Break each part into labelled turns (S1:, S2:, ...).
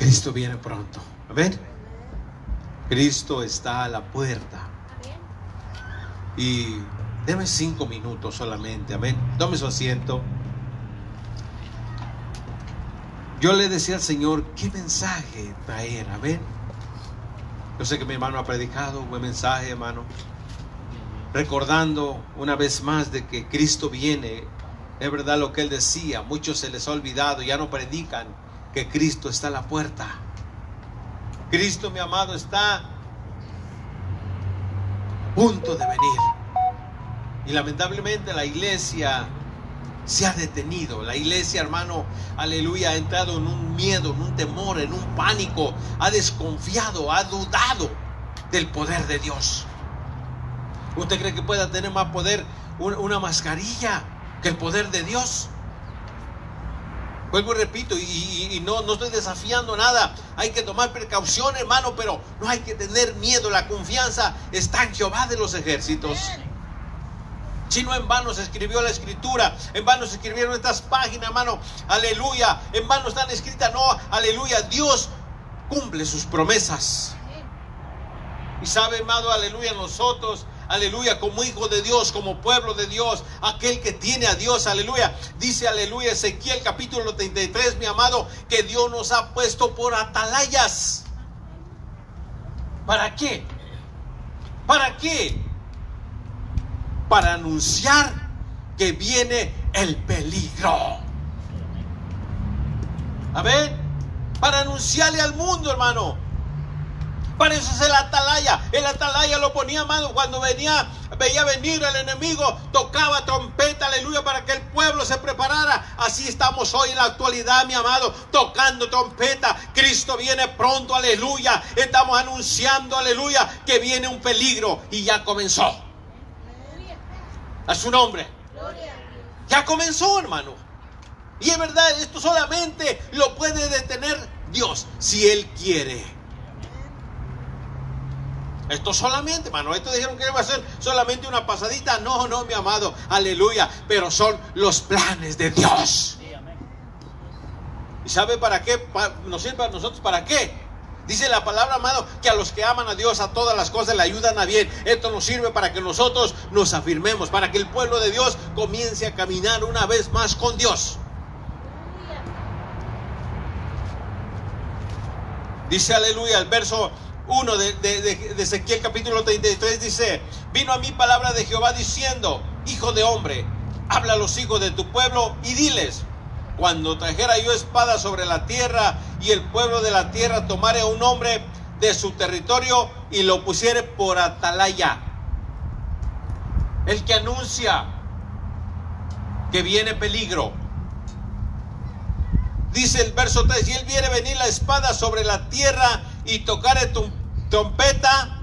S1: Cristo viene pronto. Amén. Cristo está a la puerta. Y deme cinco minutos solamente. Amén. Tome su asiento. Yo le decía al Señor, ¿qué mensaje traer? Amén. Yo sé que mi hermano ha predicado buen mensaje, hermano. Recordando una vez más de que Cristo viene. Es verdad lo que él decía. Muchos se les ha olvidado, ya no predican que Cristo está a la puerta. Cristo, mi amado, está a punto de venir. Y lamentablemente la iglesia se ha detenido. La iglesia, hermano, aleluya, ha entrado en un miedo, en un temor, en un pánico. Ha desconfiado, ha dudado del poder de Dios. ¿Usted cree que pueda tener más poder una mascarilla que el poder de Dios? Vuelvo y repito, y, no, no estoy desafiando nada. Hay que tomar precaución, hermano, pero no hay que tener miedo. La confianza está en Jehová de los ejércitos. Si no en vano se escribió la escritura, en vano se escribieron estas páginas, hermano, aleluya, en vano están escritas, no, aleluya, Dios cumple sus promesas. Y sabe, hermano, aleluya, nosotros, aleluya, como hijo de Dios, como pueblo de Dios, aquel que tiene a Dios, aleluya, dice, aleluya, Ezequiel capítulo 33, mi amado, que Dios nos ha puesto por atalayas. ¿Para qué? ¿Para qué? para anunciar que viene el peligro. A ver, para anunciarle al mundo, hermano. Para eso es el atalaya. El atalaya lo ponía, hermano, cuando venía, veía venir el enemigo, tocaba trompeta, aleluya, para que el pueblo se preparara. Así estamos hoy en la actualidad, mi amado, tocando trompeta. Cristo viene pronto, aleluya. Estamos anunciando, aleluya, que viene un peligro y ya comenzó a su nombre. Ya comenzó, hermano. Y es verdad, esto solamente lo puede detener Dios, si Él quiere. Esto solamente, hermano, esto dijeron que iba a ser solamente una pasadita. No, no, mi amado, aleluya. Pero son los planes de Dios. ¿Y sabe para qué? ¿Nos sirve a nosotros para qué? Dice la palabra, amado, que a los que aman a Dios a todas las cosas le ayudan a bien. Esto nos sirve para que nosotros nos afirmemos, para que el pueblo de Dios comience a caminar una vez más con Dios. Dice aleluya, el verso 1 de, de, Ezequiel capítulo 33 dice, vino a mí palabra de Jehová diciendo, hijo de hombre, habla a los hijos de tu pueblo y diles, cuando trajera yo espada sobre la tierra y el pueblo de la tierra tomare a un hombre de su territorio y lo pusiere por atalaya. El que anuncia que viene peligro. Dice el verso 3, y él viene venir la espada sobre la tierra y tocare trompeta,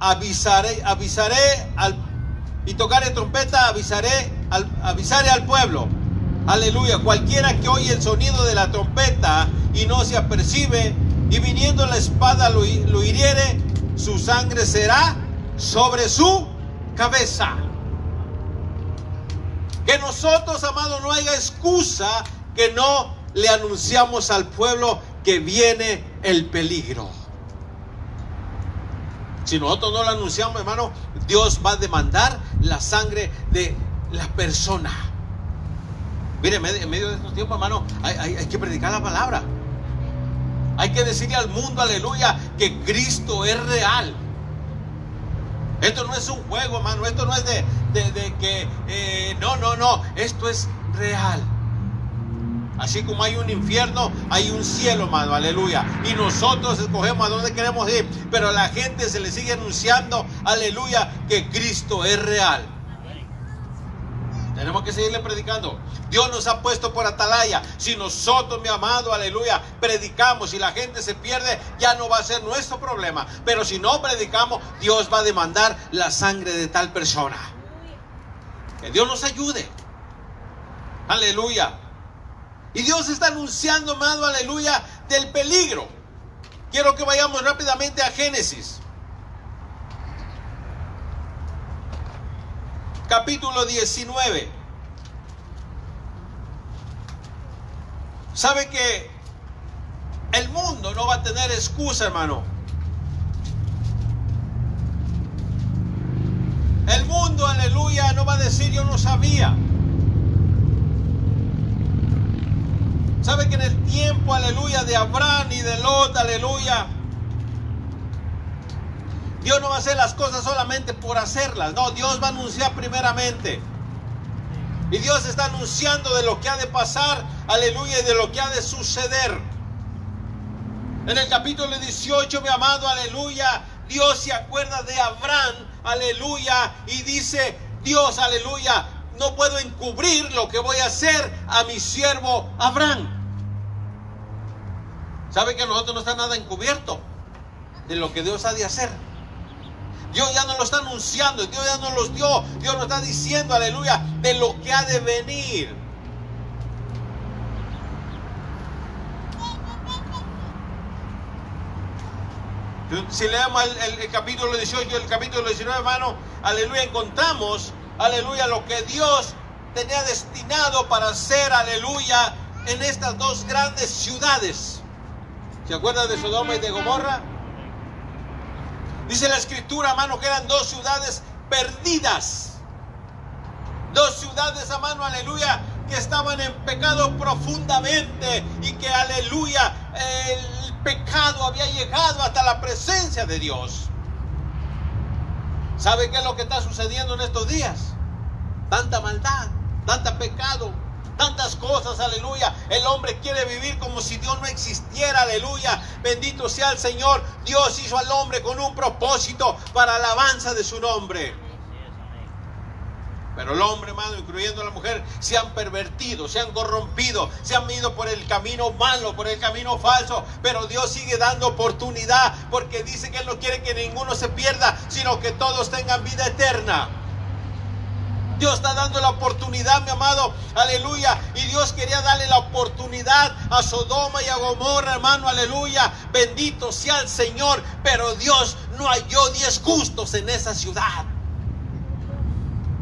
S1: avisaré, avisaré al, y tocare trompeta, avisaré al, avisaré al pueblo Aleluya. Cualquiera que oye el sonido de la trompeta y no se apercibe, y viniendo la espada lo, hiriere, su sangre será sobre su cabeza. Que nosotros, amados, no haya excusa que no le anunciamos al pueblo que viene el peligro. Si nosotros no lo anunciamos, hermano, Dios va a demandar la sangre de la persona. Mire, en medio de estos tiempos, hermano, hay, que predicar la palabra. Hay que decirle al mundo, aleluya, que Cristo es real. Esto no es un juego, hermano. Esto no es de, que, eh, no, no, no. Esto es real. Así como hay un infierno, hay un cielo, hermano, aleluya. Y nosotros escogemos a dónde queremos ir. Pero a la gente se le sigue anunciando, aleluya, que Cristo es real. Tenemos que seguirle predicando. Dios nos ha puesto por atalaya. Si nosotros, mi amado, aleluya, predicamos y la gente se pierde, ya no va a ser nuestro problema. Pero si no predicamos, Dios va a demandar la sangre de tal persona. Que Dios nos ayude. Aleluya. Y Dios está anunciando, amado, aleluya, del peligro. Quiero que vayamos rápidamente a Génesis. capítulo 19. ¿Sabe que El mundo no va a tener excusa, hermano. El mundo, aleluya, no va a decir yo no sabía. ¿Sabe que en el tiempo, aleluya, de Abraham y de Lot, aleluya, Dios no va a hacer las cosas solamente por hacerlas. No, Dios va a anunciar primeramente. Y Dios está anunciando de lo que ha de pasar, aleluya, y de lo que ha de suceder. En el capítulo 18, mi amado, aleluya, Dios se acuerda de Abraham, aleluya, y dice, Dios, aleluya, no puedo encubrir lo que voy a hacer a mi siervo Abraham. ¿Sabe que nosotros no está nada encubierto de lo que Dios ha de hacer? Dios ya nos lo está anunciando, Dios ya nos los dio, Dios nos está diciendo, aleluya, de lo que ha de venir. Si leemos el, capítulo 18 y el capítulo 19, hermano, aleluya, encontramos, aleluya, lo que Dios tenía destinado para hacer, aleluya, en estas dos grandes ciudades. ¿Se acuerdan de Sodoma y de Gomorra? Dice la escritura, hermano, que eran dos ciudades perdidas. Dos ciudades, hermano, aleluya, que estaban en pecado profundamente y que, aleluya, el pecado había llegado hasta la presencia de Dios. ¿Sabe qué es lo que está sucediendo en estos días? Tanta maldad, tanta pecado, tantas cosas, aleluya. El hombre quiere vivir como si Dios no existiera, aleluya. Bendito sea el Señor. Dios hizo al hombre con un propósito para alabanza de su nombre. Pero el hombre, hermano, incluyendo a la mujer, se han pervertido, se han corrompido, se han ido por el camino malo, por el camino falso. Pero Dios sigue dando oportunidad porque dice que Él no quiere que ninguno se pierda, sino que todos tengan vida eterna. Dios está dando la oportunidad, mi amado. Aleluya. Y Dios quería darle la oportunidad a Sodoma y a Gomorra, hermano. Aleluya. Bendito sea el Señor. Pero Dios no halló diez justos en esa ciudad.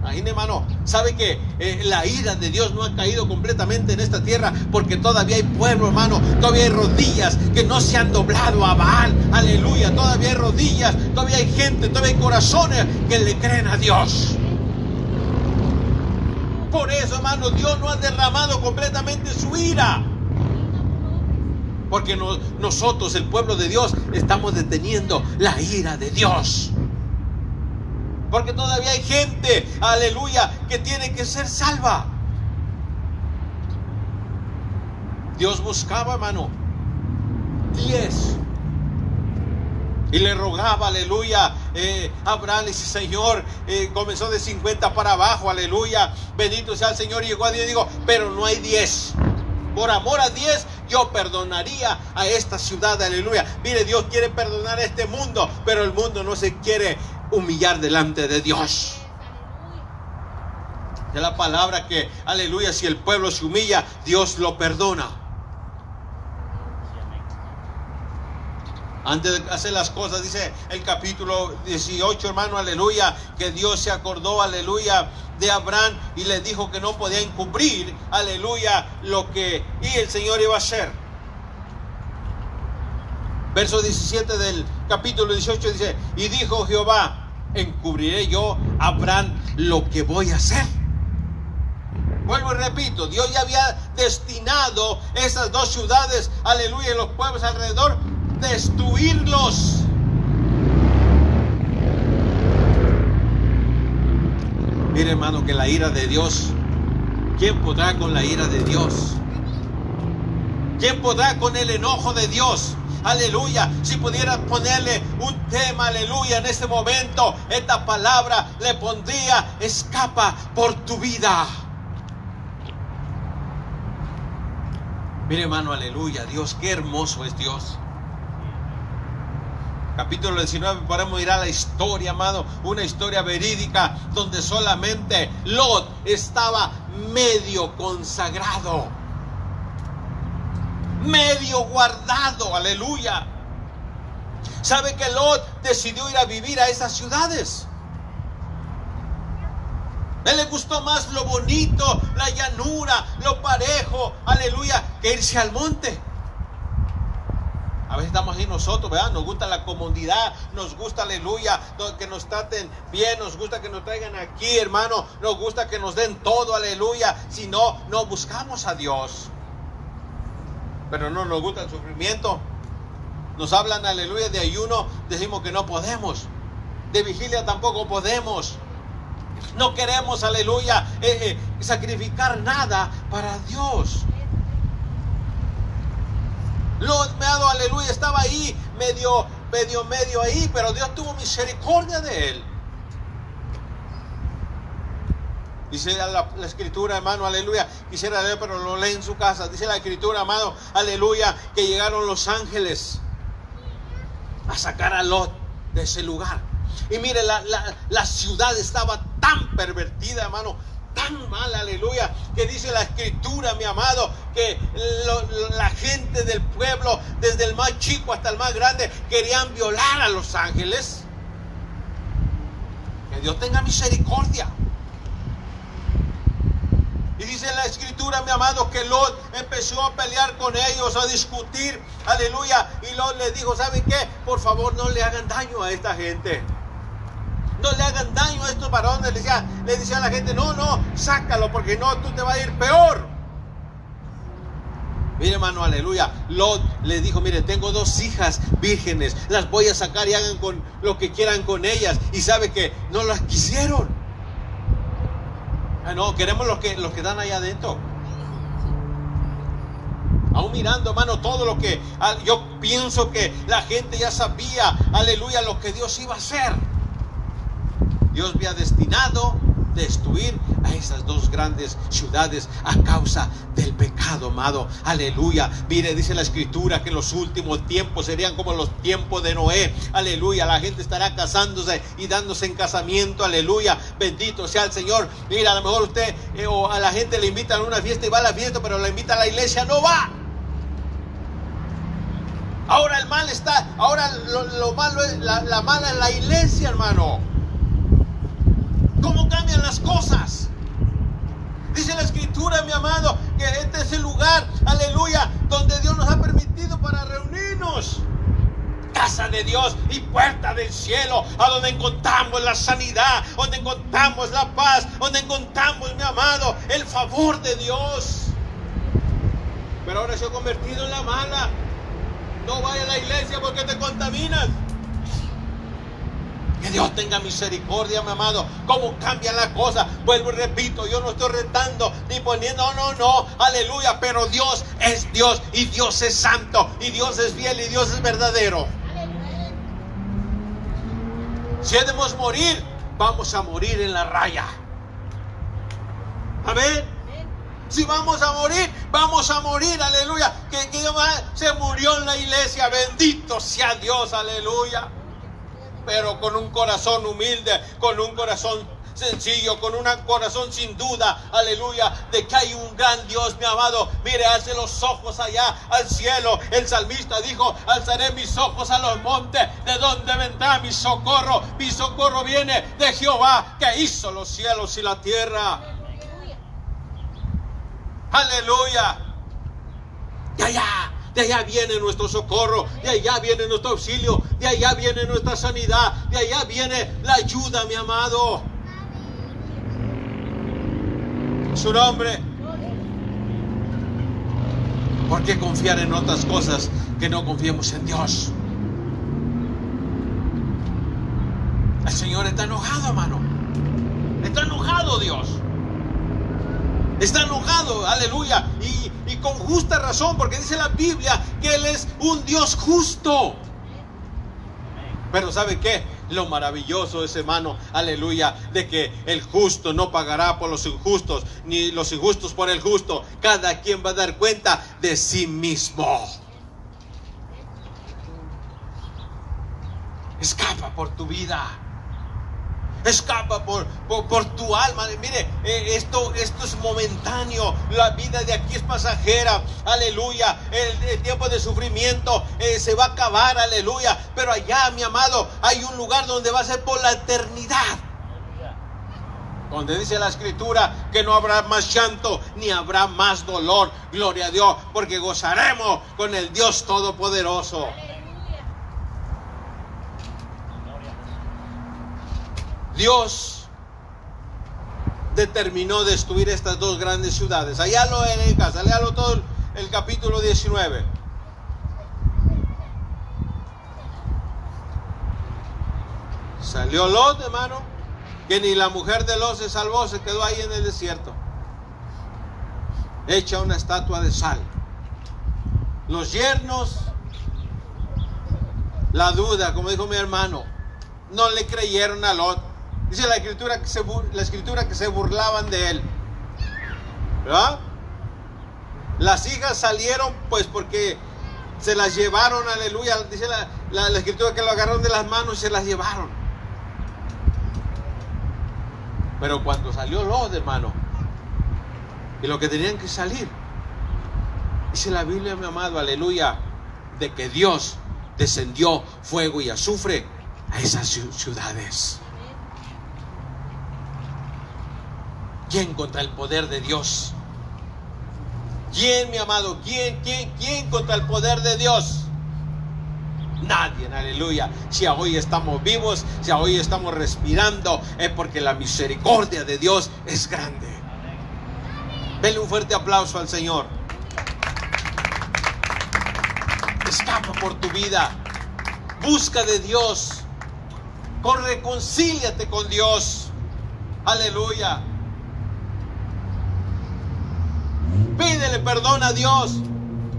S1: Imagínate, hermano, sabe que eh, la ira de Dios no ha caído completamente en esta tierra porque todavía hay pueblo, hermano, todavía hay rodillas que no se han doblado a Baal, aleluya, todavía hay rodillas, todavía hay gente, todavía hay corazones que le creen a Dios. Por eso, hermano, Dios no ha derramado completamente su ira. Porque nosotros, el pueblo de Dios, estamos deteniendo la ira de Dios. Porque todavía hay gente, aleluya, que tiene que ser salva. Dios buscaba, hermano, diez y le rogaba, aleluya. Eh, Abraham Señor, eh, comenzó de 50 para abajo, aleluya. Bendito sea el Señor. Y llegó a 10 y digo, pero no hay 10. Por amor a 10, yo perdonaría a esta ciudad, aleluya. Mire, Dios quiere perdonar a este mundo, pero el mundo no se quiere humillar delante de Dios. Es la palabra que, aleluya, si el pueblo se humilla, Dios lo perdona. Antes de hacer las cosas, dice el capítulo 18, hermano, aleluya, que Dios se acordó, aleluya, de Abraham y le dijo que no podía encubrir, aleluya, lo que y el Señor iba a hacer. Verso 17 del capítulo 18 dice, y dijo Jehová, encubriré yo a Abraham lo que voy a hacer. Vuelvo y repito, Dios ya había destinado esas dos ciudades, aleluya, y los pueblos alrededor destruirlos. Mire hermano que la ira de Dios, ¿quién podrá con la ira de Dios? ¿Quién podrá con el enojo de Dios? Aleluya. Si pudiera ponerle un tema, aleluya, en este momento, esta palabra le pondría, escapa por tu vida. Mire hermano, aleluya. Dios, qué hermoso es Dios capítulo 19 podemos ir a la historia, amado, una historia verídica donde solamente Lot estaba medio consagrado, medio guardado, aleluya. ¿Sabe que Lot decidió ir a vivir a esas ciudades? él le gustó más lo bonito, la llanura, lo parejo, aleluya, que irse al monte. Veces estamos ahí nosotros, ¿verdad? Nos gusta la comodidad, nos gusta, aleluya, que nos traten bien, nos gusta que nos traigan aquí, hermano, nos gusta que nos den todo, aleluya. Si no, no buscamos a Dios. Pero no nos gusta el sufrimiento. Nos hablan, aleluya, de ayuno, decimos que no podemos. De vigilia tampoco podemos. No queremos, aleluya, eh, eh, sacrificar nada para Dios. Lo meado, aleluya, estaba ahí, medio, medio, medio ahí, pero Dios tuvo misericordia de él. Dice la, escritura, hermano, aleluya. Quisiera leer, pero lo lee en su casa. Dice la escritura, amado, aleluya, que llegaron los ángeles a sacar a Lot de ese lugar. Y mire, la, la ciudad estaba tan pervertida, hermano, tan mal, aleluya, que dice la escritura, mi amado, que la gente del pueblo, desde el más chico hasta el más grande, querían violar a los ángeles. Que Dios tenga misericordia. Y dice la escritura, mi amado, que Lot empezó a pelear con ellos, a discutir, aleluya. Y Lot le dijo, ¿saben qué? Por favor, no le hagan daño a esta gente no le hagan daño a estos varones. Le decía, decía a la gente, no, no, sácalo porque no, tú te vas a ir peor. Mire hermano, aleluya. Lot le dijo, mire, tengo dos hijas vírgenes, las voy a sacar y hagan con lo que quieran con ellas. Y sabe que no las quisieron. Ah, no, queremos los que, los que dan allá adentro. Aún mirando, hermano, todo lo que ah, yo pienso que la gente ya sabía, aleluya, lo que Dios iba a hacer. Dios había destinado destruir a esas dos grandes ciudades a causa del pecado, amado. Aleluya. Mire, dice la escritura que los últimos tiempos serían como los tiempos de Noé. Aleluya. La gente estará casándose y dándose en casamiento. Aleluya. Bendito sea el Señor. Mira, a lo mejor usted eh, o a la gente le invitan a una fiesta y va a la fiesta, pero la invita a la iglesia, no va. Ahora el mal está, ahora lo, malo es, la, la mala es la iglesia, hermano cómo cambian las cosas. Dice la escritura, mi amado, que este es el lugar, aleluya, donde Dios nos ha permitido para reunirnos. Casa de Dios y puerta del cielo, a donde encontramos la sanidad, donde encontramos la paz, donde encontramos, mi amado, el favor de Dios. Pero ahora se ha convertido en la mala. No vaya a la iglesia porque te contaminas. Dios tenga misericordia, mi amado. ¿Cómo cambia la cosa? Vuelvo y repito, yo no estoy retando ni poniendo, no, no, no, aleluya. Pero Dios es Dios y Dios es santo y Dios es fiel y Dios es verdadero. Si debemos morir, vamos a morir en la raya. Amén. Si vamos a morir, vamos a morir, aleluya. Que, que se murió en la iglesia, bendito sea Dios, aleluya pero con un corazón humilde, con un corazón sencillo, con un corazón sin duda, aleluya, de que hay un gran Dios, mi amado. Mire, hace los ojos allá al cielo. El salmista dijo, alzaré mis ojos a los montes, ¿de dónde vendrá mi socorro? Mi socorro viene de Jehová, que hizo los cielos y la tierra. Aleluya. Y allá de allá viene nuestro socorro, de allá viene nuestro auxilio, de allá viene nuestra sanidad, de allá viene la ayuda, mi amado. Su nombre. ¿Por qué confiar en otras cosas que no confiemos en Dios? El Señor está enojado, hermano. Está enojado Dios. Está enojado, aleluya. Y, con justa razón, porque dice la Biblia que Él es un Dios justo. Pero ¿sabe qué? Lo maravilloso es, hermano, aleluya, de que el justo no pagará por los injustos, ni los injustos por el justo. Cada quien va a dar cuenta de sí mismo. Escapa por tu vida. Escapa por, por, tu alma. Mire, eh, esto, esto es momentáneo. La vida de aquí es pasajera. Aleluya. El, tiempo de sufrimiento eh, se va a acabar. Aleluya. Pero allá, mi amado, hay un lugar donde va a ser por la eternidad. Donde dice la escritura que no habrá más llanto ni habrá más dolor. Gloria a Dios. Porque gozaremos con el Dios Todopoderoso. Dios determinó destruir estas dos grandes ciudades. Allá lo en casa, léalo todo el capítulo 19. Salió Lot, hermano, que ni la mujer de Lot se salvó, se quedó ahí en el desierto. Hecha una estatua de sal. Los yernos, la duda, como dijo mi hermano, no le creyeron a Lot. Dice la escritura que se, la escritura que se burlaban de él. ¿Verdad? Las hijas salieron pues porque se las llevaron, aleluya. Dice la, la escritura que lo agarraron de las manos y se las llevaron. Pero cuando salió Lot, hermano, y lo que tenían que salir, dice la Biblia, mi amado, aleluya, de que Dios descendió fuego y azufre a esas ciudades. ¿Quién contra el poder de Dios? ¿Quién, mi amado? ¿Quién, quién, quién contra el poder de Dios? Nadie, aleluya. Si hoy estamos vivos, si hoy estamos respirando, es porque la misericordia de Dios es grande. Denle un fuerte aplauso al Señor. Escapa por tu vida. Busca de Dios. Con reconcíliate con Dios. Aleluya. Pídele perdón a Dios.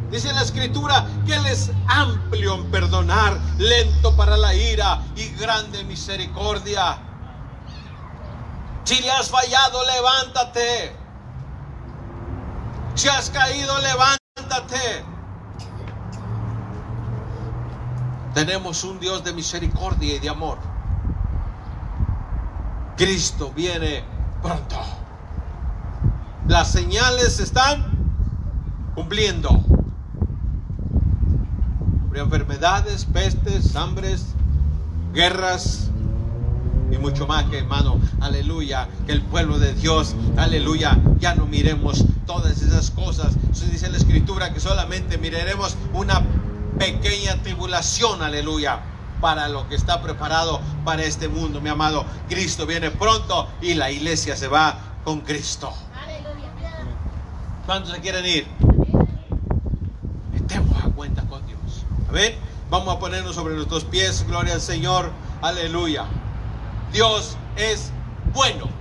S1: Dice la escritura que Él es amplio en perdonar, lento para la ira y grande misericordia. Si le has fallado, levántate. Si has caído, levántate. Tenemos un Dios de misericordia y de amor. Cristo viene pronto. Las señales están cumpliendo. enfermedades, pestes, hambres, guerras y mucho más que hermano, aleluya, que el pueblo de Dios, aleluya, ya no miremos todas esas cosas. dice la escritura que solamente miraremos una pequeña tribulación, aleluya, para lo que está preparado para este mundo, mi amado. Cristo viene pronto y la iglesia se va con Cristo. ¿Cuántos se quieren ir? Estemos a cuenta con Dios. Amén. Vamos a ponernos sobre nuestros pies. Gloria al Señor. Aleluya. Dios es bueno.